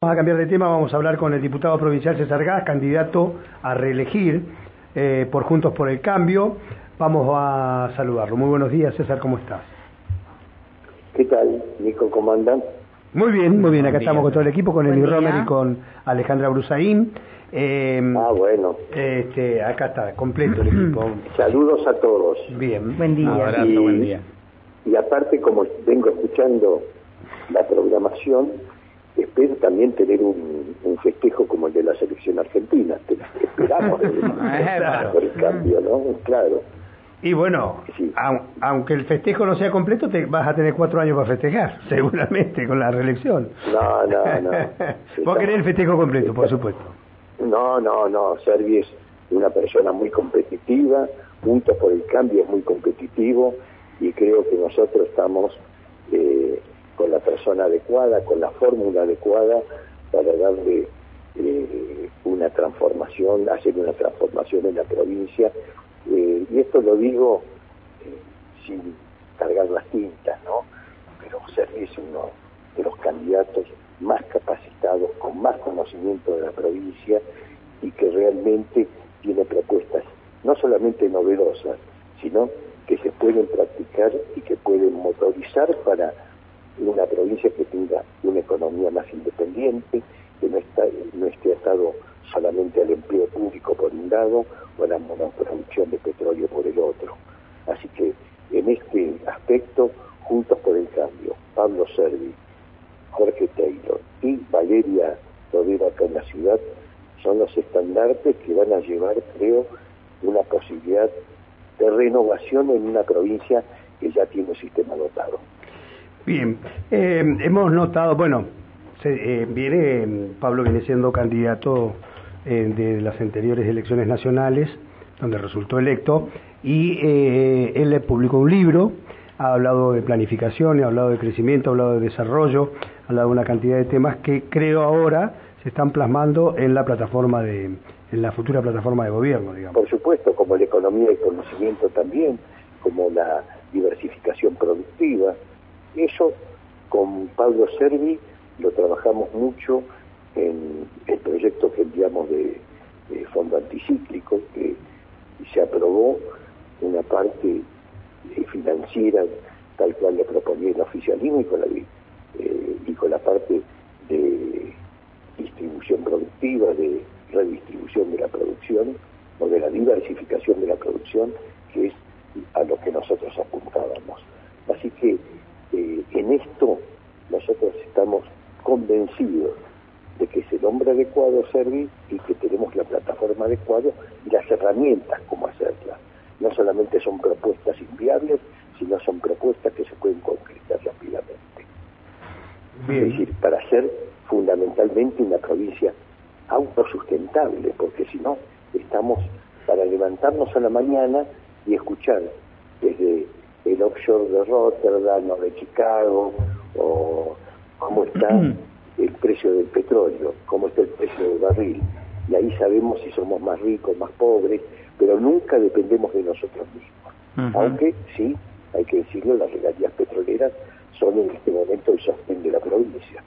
Vamos a cambiar de tema, vamos a hablar con el diputado provincial César Gas, candidato a reelegir eh, por Juntos por el Cambio. Vamos a saludarlo. Muy buenos días, César, ¿cómo estás? ¿Qué tal, Nico? ¿Cómo andan? Muy bien, muy bien. Acá estamos con todo el equipo, con Eli Romer y con Alejandra Brusaín. Eh, ah, bueno. Este, acá está, completo el equipo. Saludos a todos. Bien. Buen día. Un abrazo, buen día. Y aparte, como vengo escuchando la programación, espero también tener un, festejo como el de la selección argentina. Esperamos por el cambio, ¿no? Claro. Y bueno, aunque el festejo no sea completo, te vas a tener cuatro años para festejar, seguramente, con la reelección. No, no, no. Vos querés el festejo completo, por supuesto. No, no, no. Servi es una persona muy competitiva, Juntos por el Cambio es muy competitivo y creo que nosotros estamos eh, con la persona adecuada, con la fórmula adecuada para darle eh, una transformación, hacer una transformación en la provincia. Eh, y esto lo digo eh, sin cargar las tintas, ¿no? Pero Sergi es uno de los candidatos más capacitados, con más conocimiento de la provincia y que realmente tiene propuestas no solamente novedosas, sino que se pueden practicar y que pueden motorizar para una provincia que tenga una economía más independiente, que no, esté atado solamente al empleo público por un lado o a la monoproducción de petróleo por el otro. Así que en este aspecto, Juntos por el Cambio, Pablo Servi, Jorge Taylor y Valeria Rodero acá en la ciudad son los estandartes que van a llevar, creo, una posibilidad de renovación en una provincia que ya tiene un sistema dotado. Bien, eh, hemos notado, bueno, se, eh, viene, Pablo viene siendo candidato eh, de las anteriores elecciones nacionales, donde resultó electo, y él publicó un libro, ha hablado de planificación, ha hablado de crecimiento, ha hablado de desarrollo, ha hablado de una cantidad de temas que creo ahora se están plasmando en la plataforma de, en la futura plataforma de gobierno, digamos. Por supuesto, como la economía y conocimiento también, como la diversificación productiva, eso con Pablo Servi lo trabajamos mucho en el proyecto que enviamos de, fondo anticíclico, que se aprobó una parte financiera tal cual le proponía el oficialismo y con la, eh, y con la parte de distribución productiva, de redistribución de la producción o de la diversificación de la producción, que es a lo que nosotros apuntábamos. Así que en esto nosotros estamos convencidos de que es el hombre adecuado a servir y que tenemos la plataforma adecuada y las herramientas como hacerla. No solamente son propuestas inviables, sino son propuestas que se pueden concretar rápidamente. Es decir, para ser fundamentalmente una provincia autosustentable, porque si no, estamos para levantarnos a la mañana y escuchar desde el offshore de Rotterdam o de Chicago, o cómo está el precio del petróleo, cómo está el precio del barril. Y ahí sabemos si somos más ricos, más pobres, pero nunca dependemos de nosotros mismos. Aunque sí, hay que decirlo, las regalías petroleras son en este momento el sostén de la provincia.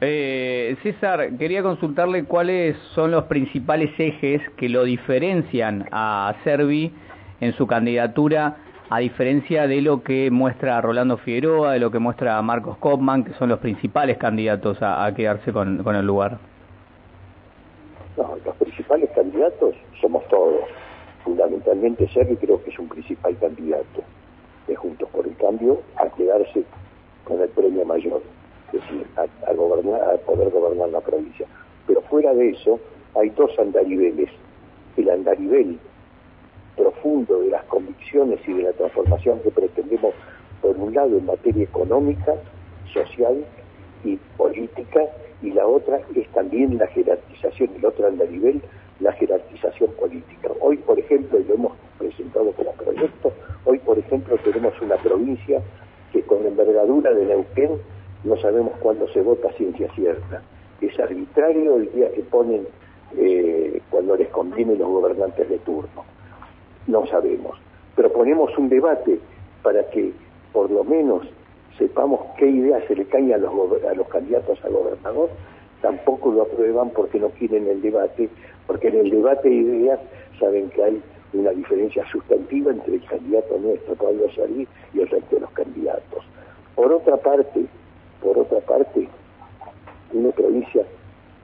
eh, César, quería consultarle cuáles son los principales ejes que lo diferencian a Servi en su candidatura a diferencia de lo que muestra Rolando Figueroa, de lo que muestra Marcos Kopman, que son los principales candidatos a, quedarse con, el lugar? No, los principales candidatos somos todos. Fundamentalmente Sergio creo que es un principal candidato de Juntos por el Cambio a quedarse con el premio mayor, es decir, a, gobernar, a poder gobernar la provincia. Pero fuera de eso, hay dos andariveles. El andarivel profundo de las convicciones y de la transformación que pretendemos, por un lado, en materia económica, social y política, y la otra es también la jerarquización, el otro anda nivel, la jerarquización política. Hoy, por ejemplo, y lo hemos presentado como proyecto, hoy, por ejemplo, tenemos una provincia que con la envergadura de Neuquén no sabemos cuándo se vota ciencia cierta. Es arbitrario el día que ponen eh, cuando les conviene los gobernantes de turno no sabemos. Proponemos un debate para que por lo menos sepamos qué ideas se le caen a los, a los candidatos a gobernador, tampoco lo aprueban porque no quieren el debate, porque en el debate de ideas saben que hay una diferencia sustantiva entre el candidato nuestro, Pablo Salí, y el resto de los candidatos. Por otra parte, por otra parte, una provincia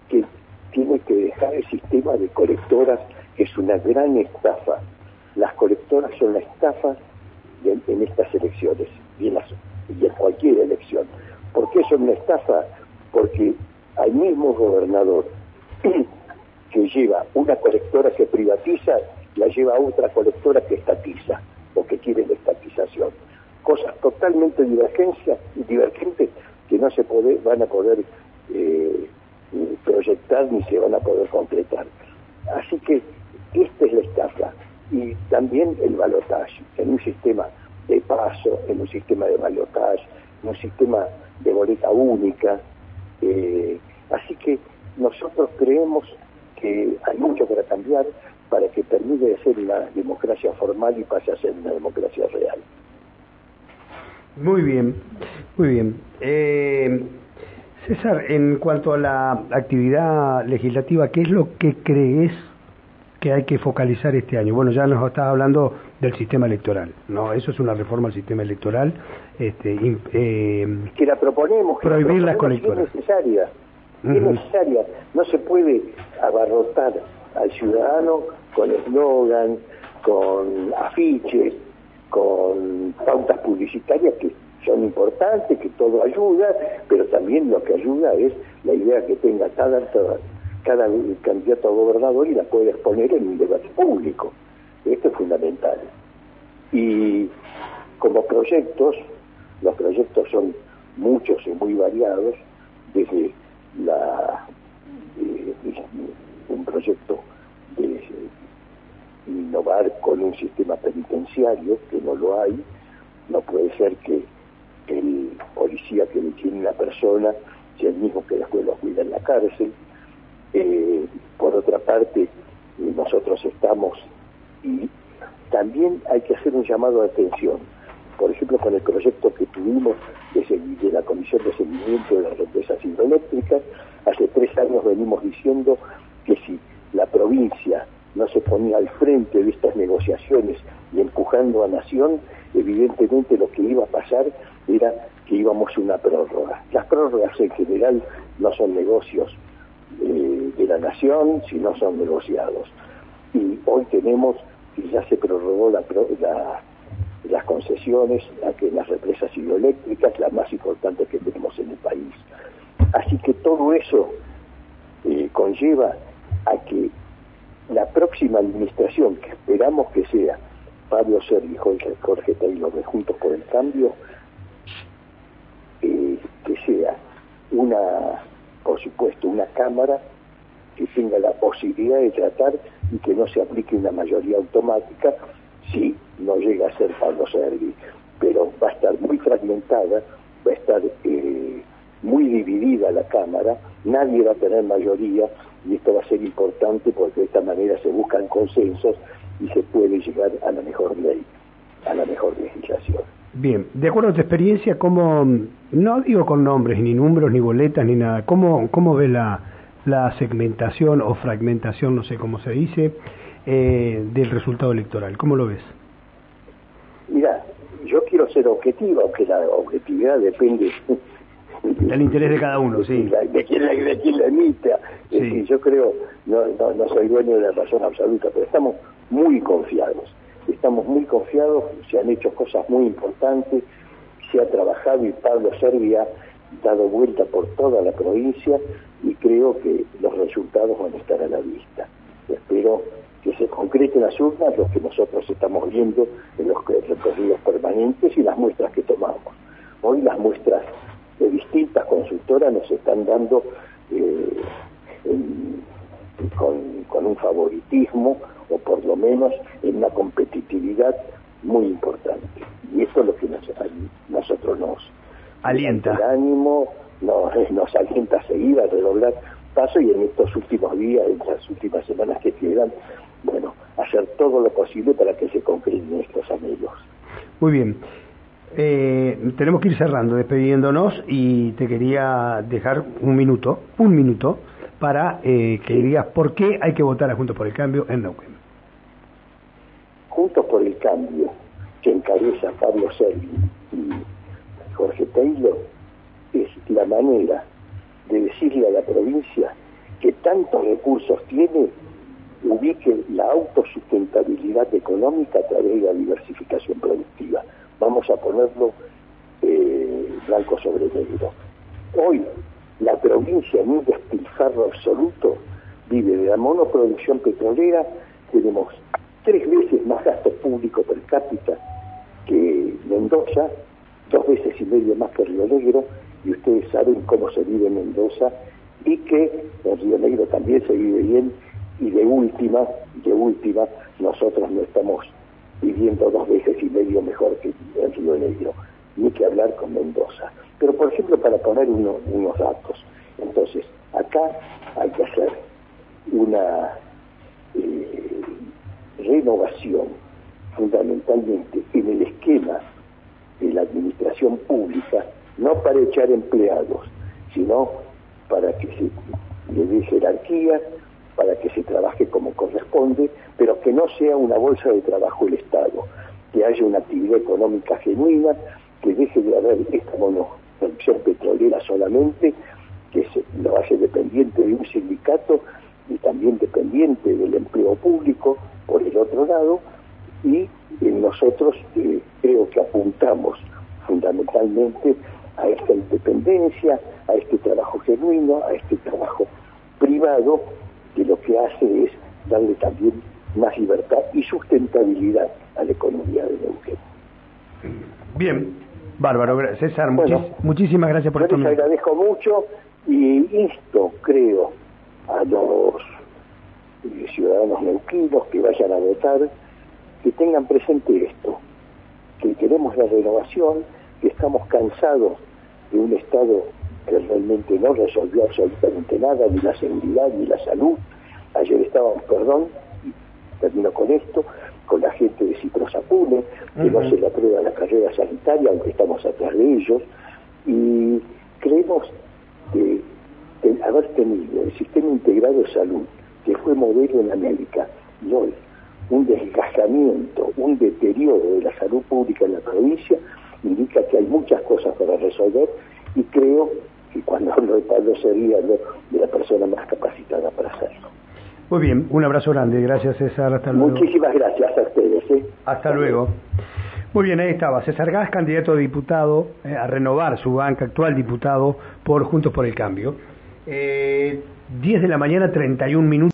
que tiene que dejar el sistema de colectoras, es una gran estafa. Las colectoras son la estafa en estas elecciones y en, cualquier elección. ¿Por qué son una estafa? Porque al mismo gobernador que lleva una colectora que privatiza, la lleva a otra colectora que estatiza o que quiere la estatización. Cosas totalmente divergentes que no se van a poder eh, proyectar ni se van a poder completar. Así que esta es la estafa. Y también el balotaje en un sistema de paso, en un sistema de balotaje, en un sistema de boleta única. Eh, así que nosotros creemos que hay mucho para cambiar para que termine de ser una democracia formal y pase a ser una democracia real. Muy bien, muy bien. Eh, César, en cuanto a la actividad legislativa, ¿qué es lo que crees que hay que focalizar este año? Bueno, ya nos estás hablando del sistema electoral, ¿no? Eso es una reforma al sistema electoral. Este, eh, que la proponemos. Que prohibir las colectoras. Es necesaria, es necesaria. No se puede abarrotar al ciudadano con eslogan, con afiches, con pautas publicitarias que son importantes, que todo ayuda, pero también lo que ayuda es la idea que tenga cada, cada candidato a gobernador y la puede exponer en un debate público. Esto es fundamental. Y como proyectos, los proyectos son muchos y muy variados, desde la, eh, un proyecto de innovar con un sistema penitenciario, que no lo hay, no puede ser que el policía que detiene a la persona sea el mismo que después lo cuida en la cárcel. Eh, por otra parte, nosotros estamos y también hay que hacer un llamado de atención. Por ejemplo, con el proyecto que tuvimos de, la Comisión de Seguimiento de las Empresas Hidroeléctricas, hace tres años venimos diciendo que si la provincia no se ponía al frente de estas negociaciones y empujando a Nación, evidentemente lo que iba a pasar era que íbamos a una prórroga. Las prórrogas en general no son negocios eh, de la nación, sino son negociados. Y hoy tenemos que ya se prorrogó la, las concesiones a que las represas hidroeléctricas, las más importantes que tenemos en el país. Así que todo eso eh, conlleva a que la próxima administración, que esperamos que sea Pablo Sergi, Jorge, Jorge Taylor de Juntos por el Cambio, eh, que sea una, por supuesto, una Cámara que tenga la posibilidad de tratar y que no se aplique una mayoría automática si no llega a ser Pablo Sergi. Pero va a estar muy fragmentada, va a estar eh, muy dividida la Cámara, nadie va a tener mayoría y esto va a ser importante porque de esta manera se buscan consensos y se puede llegar a la mejor ley, a la mejor legislación. Bien, de acuerdo a tu experiencia, ¿cómo, no digo con nombres, ni números, ni boletas, ni nada, ¿cómo, cómo ves la, la segmentación o fragmentación, no sé cómo se dice, eh, del resultado electoral? ¿Cómo lo ves? Mira, yo quiero ser objetivo, aunque la objetividad depende del interés de cada uno, sí. De quién la, de quién la emita. Sí. yo creo, no, no, no soy dueño de la razón absoluta, pero estamos muy confiados Estamos muy confiados, se han hecho cosas muy importantes, se ha trabajado y Pablo Servi ha dado vuelta por toda la provincia y creo que los resultados van a estar a la vista. Espero que se concreten las urnas, los que nosotros estamos viendo en los recorridos permanentes y las muestras que tomamos. Hoy las muestras de distintas consultoras nos están dando eh, con, un favoritismo o por lo menos en una competitividad muy importante. Y esto es lo que nosotros nos alienta. El ánimo nos, nos alienta a seguir, a redoblar paso y en estos últimos días, en las últimas semanas que quedan, bueno, hacer todo lo posible para que se concreten estos anhelos. Muy bien. eh, tenemos que ir cerrando, despidiéndonos y te quería dejar un minuto, un minuto, para eh, que digas por qué hay que votar a Juntos por el Cambio en Neuquén. Juntos por el Cambio, que encabeza Pablo Servi y Jorge Taylor, es la manera de decirle a la provincia que tantos recursos tiene ubique la autosustentabilidad económica a través de la diversificación productiva. Vamos a ponerlo eh, blanco sobre negro. Hoy la provincia en un despilfarro absoluto vive de la monoproducción petrolera, tenemos tres veces más gasto público per cápita que Mendoza, dos veces y medio más que Río Negro, y ustedes saben cómo se vive en Mendoza y que en Río Negro también se vive bien y de última, de última, nosotros no estamos viviendo dos veces y medio mejor que en Río Negro, ni que hablar con Mendoza. Pero por ejemplo, para poner unos datos, entonces, acá hay que hacer una eh, renovación fundamentalmente en el esquema de la administración pública, no para echar empleados, sino para que se le dé jerarquía, para que se trabaje como corresponde, pero que no sea una bolsa de trabajo el Estado, que haya una actividad económica genuina, que deje de haber esta monoproducción petrolera solamente, que se lo hace dependiente de un sindicato y también dependiente del empleo público, por el otro lado, y nosotros eh, creo que apuntamos fundamentalmente a esta independencia, a este trabajo genuino, a este trabajo privado, que lo que hace es darle también más libertad y sustentabilidad a la economía de Neuquén. Bien, bárbaro, César, muchísimas gracias por esto. Les agradezco mucho y esto creo a los eh, ciudadanos neuquinos que vayan a votar, que tengan presente esto, que queremos la renovación, que estamos cansados de un Estado que realmente no resolvió absolutamente nada, ni la seguridad, ni la salud. Ayer estábamos, perdón, y termino con esto, con la gente de Ciprosapune, que no se le aprueba la carrera sanitaria, aunque estamos atrás de ellos, y creemos que haber tenido el sistema integrado de salud, que fue modelo en América, y hoy un desgastamiento, un deterioro de la salud pública en la provincia, indica que hay muchas cosas para resolver y creo que cuando hablo de Pablo sería de la persona más capacitada para hacerlo. Muy bien, un abrazo grande, gracias César, hasta luego. Muchísimas gracias a ustedes. ¿eh? Hasta luego. Muy bien, ahí estaba. César Gas, candidato a diputado, eh, a renovar su banca, actual diputado por Juntos por el Cambio. Eh, 10 de la mañana, 31 minutos.